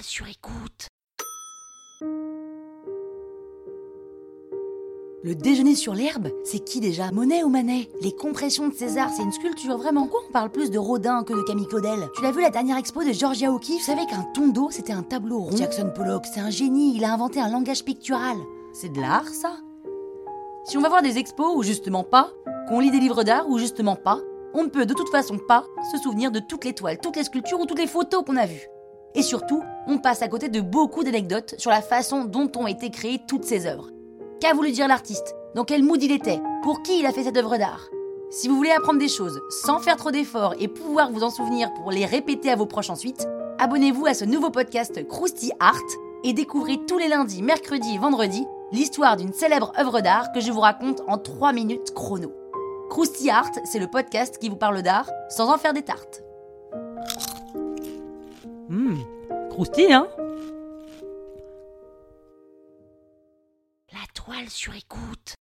Sur écoute. Le déjeuner sur l'herbe, c'est qui déjà Monet ou Manet? Les compressions de César, c'est une sculpture vraiment? Pourquoi on parle plus de Rodin que de Camille Claudel? Tu l'as vu la dernière expo de Georgia O'Keeffe? Savais qu'un tondo, c'était un tableau rond? Jackson Pollock, c'est un génie, il a inventé un langage pictural. C'est de l'art, ça? Si on va voir des expos ou justement pas, qu'on lit des livres d'art ou justement pas, on ne peut de toute façon pas se souvenir de toutes les toiles, toutes les sculptures ou toutes les photos qu'on a vues. Et surtout, on passe à côté de beaucoup d'anecdotes sur la façon dont ont été créées toutes ces œuvres. Qu'a voulu dire l'artiste? Dans quel mood il était? Pour qui il a fait cette œuvre d'art? Si vous voulez apprendre des choses sans faire trop d'efforts et pouvoir vous en souvenir pour les répéter à vos proches ensuite, abonnez-vous à ce nouveau podcast Krusty Art et découvrez tous les lundis, mercredis et vendredis l'histoire d'une célèbre œuvre d'art que je vous raconte en 3 minutes chrono. Krusty Art, c'est le podcast qui vous parle d'art sans en faire des tartes. Hum, croustille, hein La toile sur écoute.